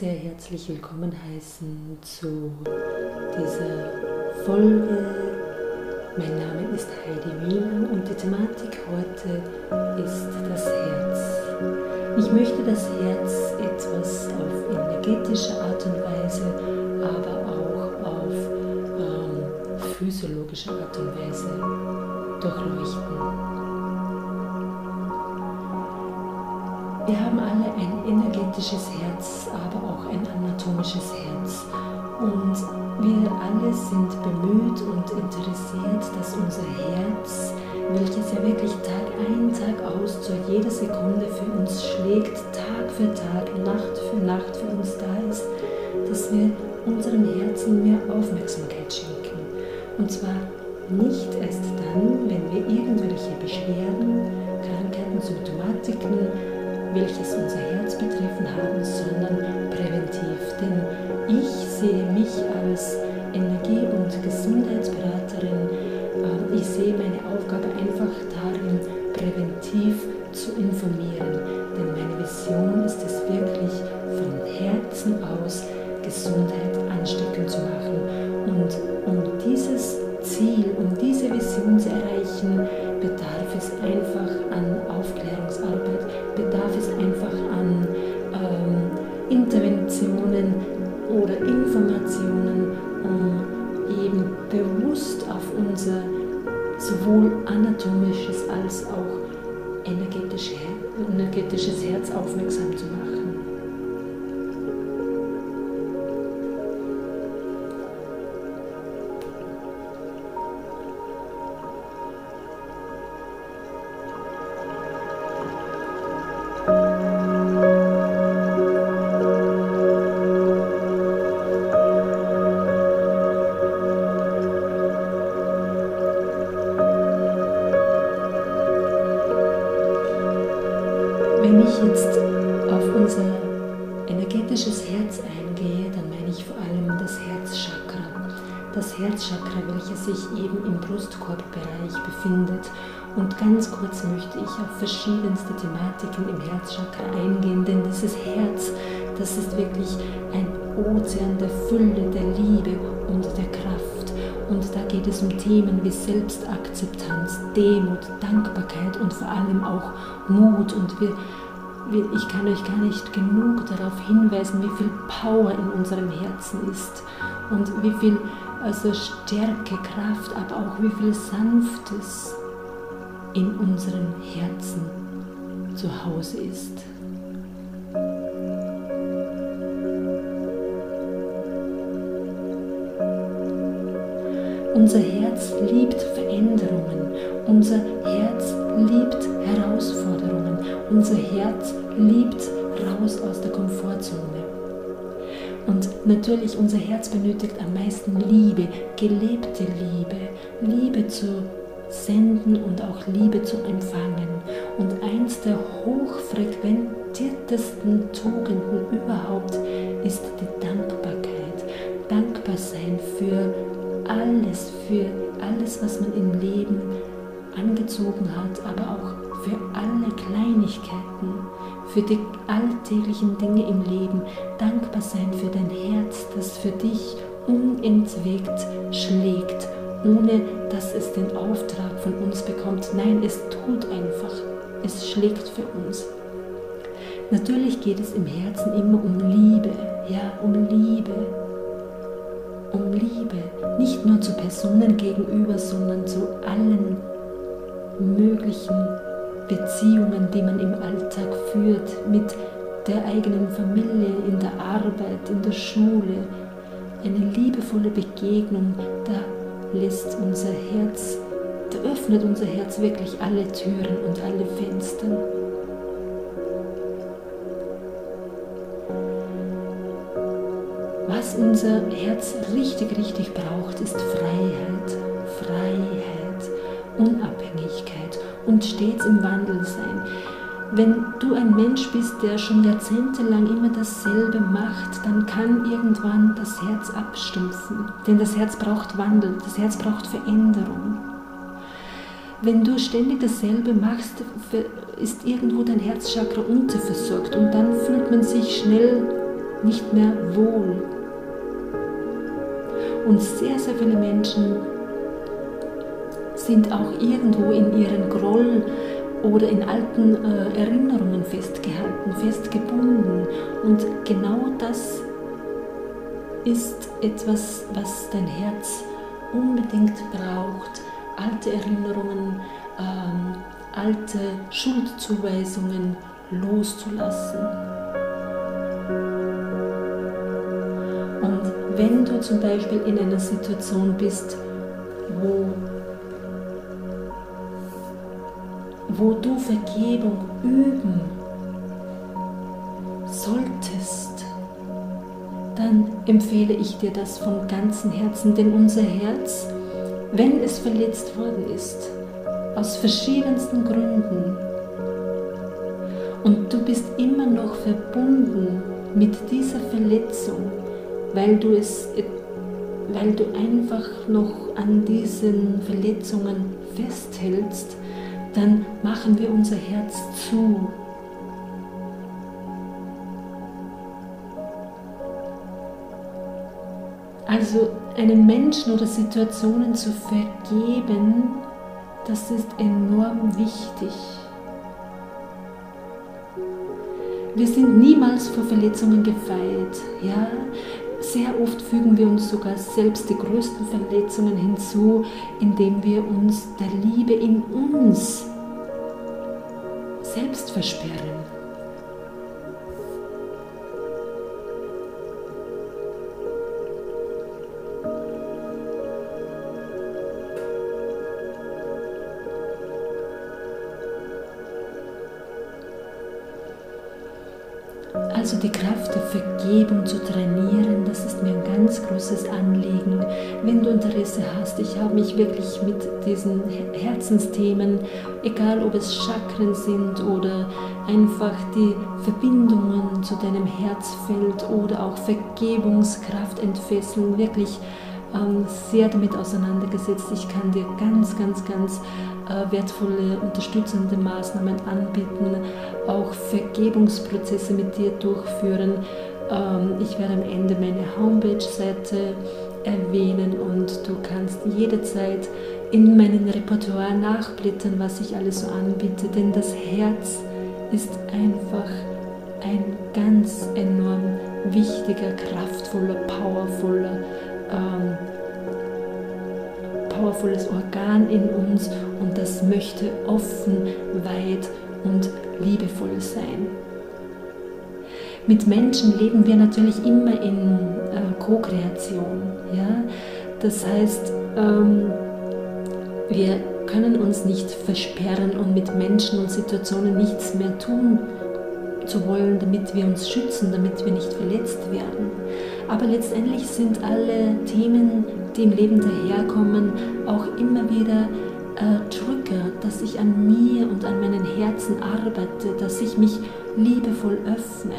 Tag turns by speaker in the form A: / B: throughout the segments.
A: Sehr, herzlich willkommen heißen zu dieser Folge. Mein Name ist Heidi Wiener und die Thematik heute ist das Herz. Ich möchte das Herz etwas auf energetische Art und Weise, aber auch auf ähm, physiologische Art und Weise durchleuchten. Wir haben alle ein energetisches Herz, aber auch ein anatomisches Herz. Und wir alle sind bemüht und interessiert, dass unser Herz, welches ja wirklich Tag ein, Tag aus, zu jeder Sekunde für uns schlägt, Tag für Tag, Nacht für Nacht für uns da ist, dass wir unserem Herzen mehr Aufmerksamkeit schenken. Und zwar nicht erst dann, wenn wir irgendwelche Beschwerden, Krankheiten, Symptomatiken, welches unser Herz betreffen haben, sondern präventiv. Denn ich sehe mich als Energie- und Gesundheitsberaterin. Ähm, ich sehe meine Aufgabe einfach darin, präventiv zu informieren. Kurz möchte ich auf verschiedenste Thematiken im Herzchakra eingehen, denn dieses Herz, das ist wirklich ein Ozean der Fülle, der Liebe und der Kraft. Und da geht es um Themen wie Selbstakzeptanz, Demut, Dankbarkeit und vor allem auch Mut. Und wir, ich kann euch gar nicht genug darauf hinweisen, wie viel Power in unserem Herzen ist und wie viel also Stärke, Kraft, aber auch wie viel Sanftes in unserem Herzen zu Hause ist. Unser Herz liebt Veränderungen, unser Herz liebt Herausforderungen, unser Herz liebt raus aus der Komfortzone. Und natürlich, unser Herz benötigt am meisten Liebe, gelebte Liebe, Liebe zu senden und auch Liebe zu empfangen. Und eins der hochfrequentiertesten Tugenden überhaupt ist die Dankbarkeit. Dankbar sein für alles, für alles, was man im Leben angezogen hat, aber auch für alle Kleinigkeiten, für die alltäglichen Dinge im Leben, dankbar sein für dein Herz, das für dich unentwegt schlägt, ohne dass es den Auftrag von uns bekommt. Nein, es tut einfach, es schlägt für uns. Natürlich geht es im Herzen immer um Liebe, ja, um Liebe, um Liebe, nicht nur zu Personen gegenüber, sondern zu allen möglichen Beziehungen, die man im Alltag führt, mit der eigenen Familie, in der Arbeit, in der Schule. Eine liebevolle Begegnung, da lässt unser Herz, da öffnet unser Herz wirklich alle Türen und alle Fenster. Was unser Herz richtig, richtig braucht, ist Freiheit, Freiheit, Unabhängigkeit und stets im Wandel sein. Wenn du ein Mensch bist, der schon jahrzehntelang immer dasselbe macht, dann kann irgendwann das Herz abstumpfen. Denn das Herz braucht Wandel, das Herz braucht Veränderung. wenn du ständig dasselbe machst, ist irgendwo dein Herzchakra unterversorgt und dann fühlt man sich schnell nicht mehr wohl. Und sehr, sehr viele Menschen sind auch irgendwo in ihren Groll oder in alten äh, Erinnerungen festgehalten, festgebunden. Und genau das ist etwas, was dein Herz unbedingt braucht. Alte Erinnerungen, ähm, alte Schuldzuweisungen loszulassen. Und wenn du zum Beispiel in einer Situation bist, wo, wo du Vergebung üben solltest, dann empfehle ich dir das von ganzem Herzen, denn unser Herz, wenn es verletzt worden ist, aus verschiedensten Gründen, und du bist immer noch verbunden mit dieser Verletzung, weil du es, weil du einfach noch an diesen Verletzungen festhältst, dann machen wir unser Herz zu Also einen Menschen oder Situationen zu vergeben, das ist enorm wichtig. Wir sind niemals vor Verletzungen gefeit. Ja? Sehr oft fügen wir uns sogar selbst die größten Verletzungen hinzu, indem wir uns der Liebe in uns selbst versperren. Also die Kraft der Vergebung zu trainieren, das ist mir ein ganz großes Anliegen. Wenn du Interesse hast, ich habe mich wirklich mit diesen Herzensthemen, egal ob es Chakren sind oder einfach die Verbindungen zu deinem Herzfeld oder auch Vergebungskraft entfesseln, wirklich ähm, sehr damit auseinandergesetzt. Ich kann dir ganz, ganz, ganz äh, wertvolle unterstützende Maßnahmen anbieten, auch Vergebungsprozesse mit dir durchführen. Ähm, ich werde am Ende meine Homepage-Seite erwähnen und du kannst jederzeit in meinem Repertoire nachblättern, was ich alles so anbiete, denn das Herz ist einfach ein ganz enorm wichtiger, kraftvoller, powervoller ähm, powervolles Organ in uns und das möchte offen, weit und liebevoll sein. Mit Menschen leben wir natürlich immer in äh, Co-Kreation. Ja? Das heißt, ähm, wir können uns nicht versperren und mit Menschen und Situationen nichts mehr tun zu wollen, damit wir uns schützen, damit wir nicht verletzt werden. Aber letztendlich sind alle Themen, die im Leben daherkommen, auch immer wieder äh, Trigger, dass ich an mir und an meinen Herzen arbeite, dass ich mich liebevoll öffne.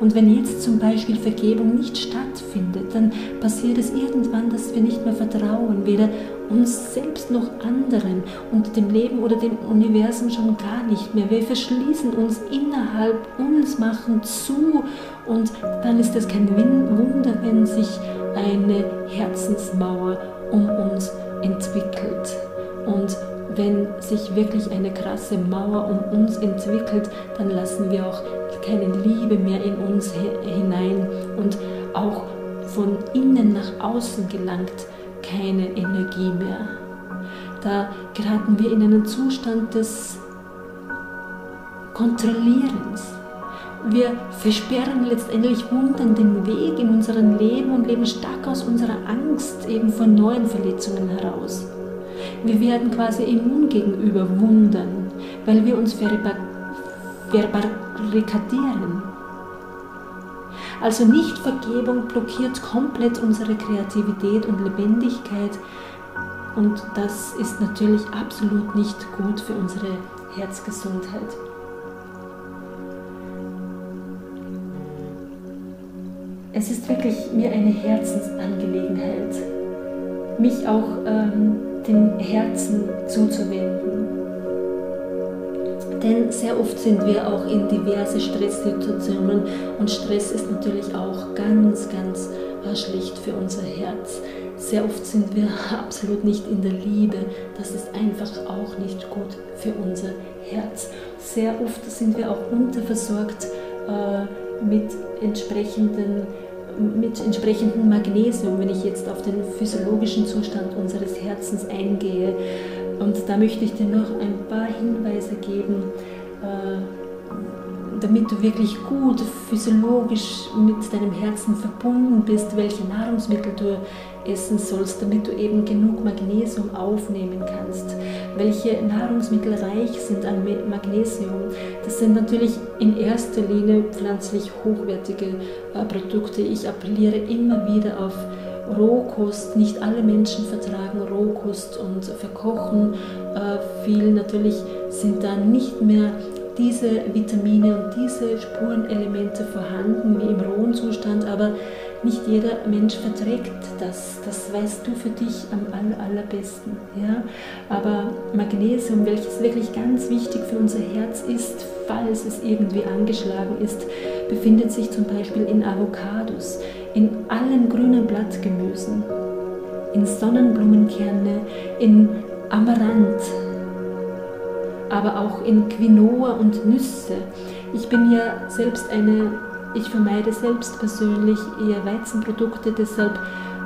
A: Und wenn jetzt zum Beispiel Vergebung nicht stattfindet, dann passiert es irgendwann, dass wir nicht mehr vertrauen, weder uns selbst noch anderen und dem Leben oder dem Universum schon gar nicht mehr. Wir verschließen uns innerhalb uns, machen zu und dann ist es kein Wunder, wenn sich eine Herzensmauer um uns entwickelt. Und wenn sich wirklich eine krasse Mauer um uns entwickelt, dann lassen wir auch keine Liebe mehr in uns hinein und auch von innen nach außen gelangt keine Energie mehr. Da geraten wir in einen Zustand des Kontrollierens. Wir versperren letztendlich wundern den Weg in unserem Leben und leben stark aus unserer Angst eben vor neuen Verletzungen heraus. Wir werden quasi immun gegenüber Wundern, weil wir uns verbarrikadieren. Also Nichtvergebung blockiert komplett unsere Kreativität und Lebendigkeit und das ist natürlich absolut nicht gut für unsere Herzgesundheit. Es ist wirklich mir eine Herzensangelegenheit, mich auch ähm, dem Herzen zuzuwenden. Denn sehr oft sind wir auch in diverse Stresssituationen und Stress ist natürlich auch ganz, ganz schlecht für unser Herz. Sehr oft sind wir absolut nicht in der Liebe. Das ist einfach auch nicht gut für unser Herz. Sehr oft sind wir auch unterversorgt äh, mit entsprechenden mit entsprechendem Magnesium, wenn ich jetzt auf den physiologischen Zustand unseres Herzens eingehe. Und da möchte ich dir noch ein paar Hinweise geben, äh, damit du wirklich gut physiologisch mit deinem Herzen verbunden bist, welche Nahrungsmittel du essen sollst, damit du eben genug Magnesium aufnehmen kannst. Welche Nahrungsmittel reich sind an Magnesium? Das sind natürlich in erster Linie pflanzlich hochwertige äh, Produkte. Ich appelliere immer wieder auf Rohkost. Nicht alle Menschen vertragen Rohkost und verkochen äh, viel. Natürlich sind da nicht mehr diese Vitamine und diese Spurenelemente vorhanden wie im rohen Zustand, aber nicht jeder Mensch verträgt das. Das weißt du für dich am aller, allerbesten. Ja? Aber Magnesium, welches wirklich ganz wichtig für unser Herz ist, falls es irgendwie angeschlagen ist, befindet sich zum Beispiel in Avocados, in allen grünen Blattgemüsen, in Sonnenblumenkerne, in Amaranth, aber auch in Quinoa und Nüsse. Ich bin ja selbst eine, ich vermeide selbst persönlich eher Weizenprodukte, deshalb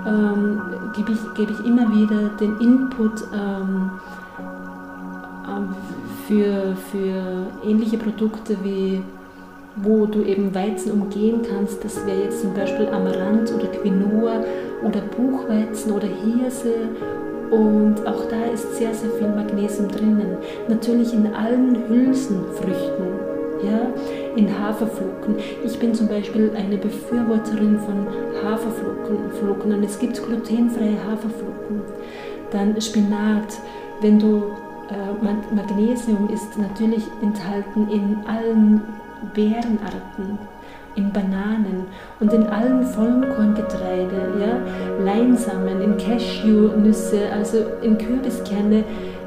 A: ähm, gebe, ich, gebe ich immer wieder den Input ähm, ähm, für, für ähnliche Produkte wie wo du eben Weizen umgehen kannst, das wäre jetzt zum Beispiel Amaranth oder Quinoa oder Buchweizen oder Hirse. Und auch da ist sehr, sehr viel Magnesium drinnen. Natürlich in allen Hülsenfrüchten, ja, in Haferflocken. Ich bin zum Beispiel eine Befürworterin von Haferflocken und es gibt glutenfreie Haferflocken. Dann Spinat. Wenn du äh, Magnesium ist natürlich enthalten in allen Beerenarten in Bananen und in allen Vollkorngetreide, ja, Leinsamen, in Cashewnüsse, also in Kürbiskerne,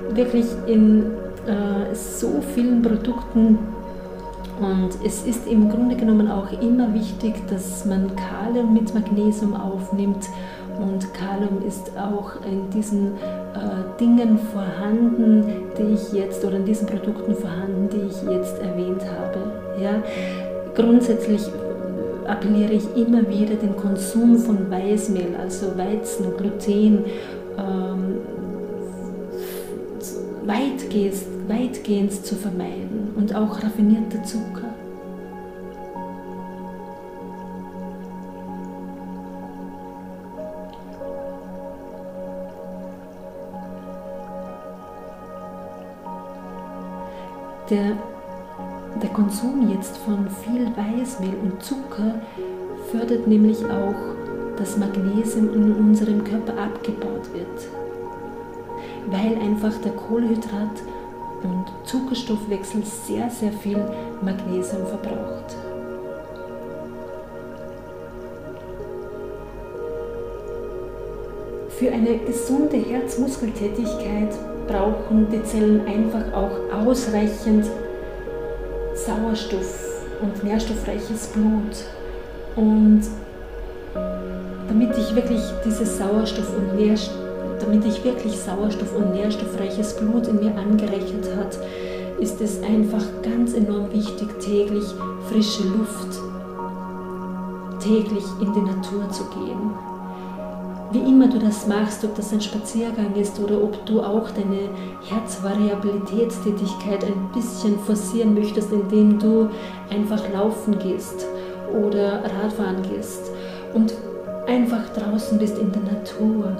A: wirklich in äh, so vielen Produkten. Und es ist im Grunde genommen auch immer wichtig, dass man Kalium mit Magnesium aufnimmt. Und Kalium ist auch in diesen äh, Dingen vorhanden, die ich jetzt, oder in diesen Produkten vorhanden, die ich jetzt erwähnt habe. Ja? Grundsätzlich appelliere ich immer wieder den Konsum von Weißmehl, also Weizen, Gluten, ähm, weitgehend, weitgehend zu vermeiden und auch raffinierter Zucker. Der der Konsum jetzt von viel Weißmehl und Zucker fördert nämlich auch, dass Magnesium in unserem Körper abgebaut wird, weil einfach der Kohlenhydrat- und Zuckerstoffwechsel sehr, sehr viel Magnesium verbraucht. Für eine gesunde Herzmuskeltätigkeit brauchen die Zellen einfach auch ausreichend Sauerstoff und nährstoffreiches Blut. Und damit ich wirklich dieses Sauerstoff und Nährstoff, damit ich wirklich Sauerstoff und nährstoffreiches Blut in mir angerechnet hat, ist es einfach ganz enorm wichtig, täglich frische Luft, täglich in die Natur zu gehen. Wie immer du das machst, ob das ein Spaziergang ist oder ob du auch deine Herzvariabilitätstätigkeit ein bisschen forcieren möchtest, indem du einfach laufen gehst oder Radfahren gehst und einfach draußen bist in der Natur,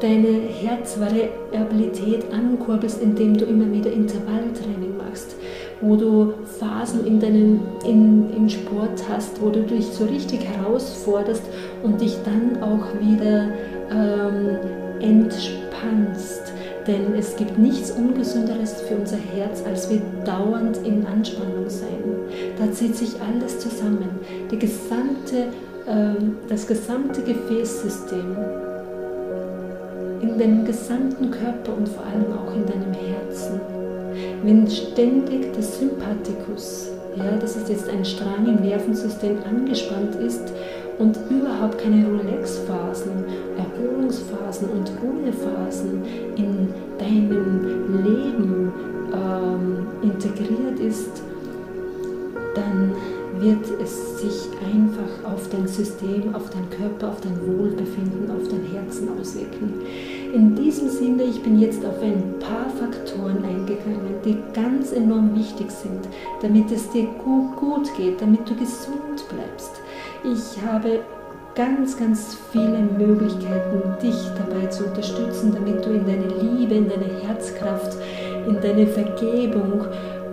A: deine Herzvariabilität ankurbelst, indem du immer wieder Intervalltraining machst, wo du Phasen in deinen, in, im Sport hast, wo du dich so richtig herausforderst und dich dann auch wieder ähm, entspannst. Denn es gibt nichts Ungesünderes für unser Herz, als wir dauernd in Anspannung sein. Da zieht sich alles zusammen. Die gesamte, ähm, das gesamte Gefäßsystem in deinem gesamten Körper und vor allem auch in deinem Herzen. Wenn ständig der Sympathikus, ja, das ist jetzt ein Strang im Nervensystem, angespannt ist und überhaupt keine Relaxphasen, Erholungsphasen und Ruhephasen in deinem Leben ähm, integriert ist, wird es sich einfach auf dein System, auf dein Körper, auf dein Wohlbefinden, auf dein Herzen auswirken. In diesem Sinne, ich bin jetzt auf ein paar Faktoren eingegangen, die ganz enorm wichtig sind, damit es dir gut, gut geht, damit du gesund bleibst. Ich habe ganz, ganz viele Möglichkeiten, dich dabei zu unterstützen, damit du in deine Liebe, in deine Herzkraft, in deine Vergebung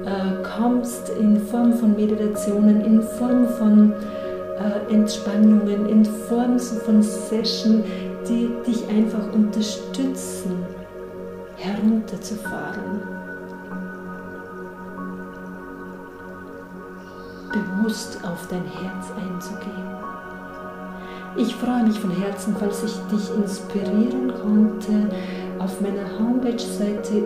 A: äh, kommst in Form von Meditationen, in Form von äh, Entspannungen, in Form von Sessions, die dich einfach unterstützen, herunterzufahren. Bewusst auf dein Herz einzugehen. Ich freue mich von Herzen, falls ich dich inspirieren konnte. Auf meiner Homepage-Seite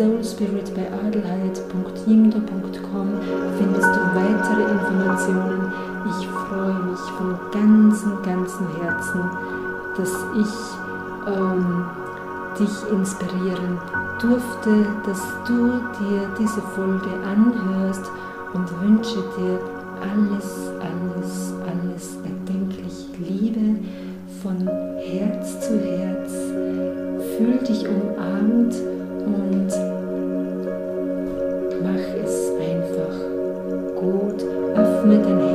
A: www.soulspiritbyadelheid.jimdo.com findest du weitere Informationen. Ich freue mich von ganzem, ganzem Herzen, dass ich ähm, dich inspirieren durfte, dass du dir diese Folge anhörst und wünsche dir alles, alles, alles erdenklich Liebe von Herz zu Herz. Fühl dich umarmt Öffne dein Herz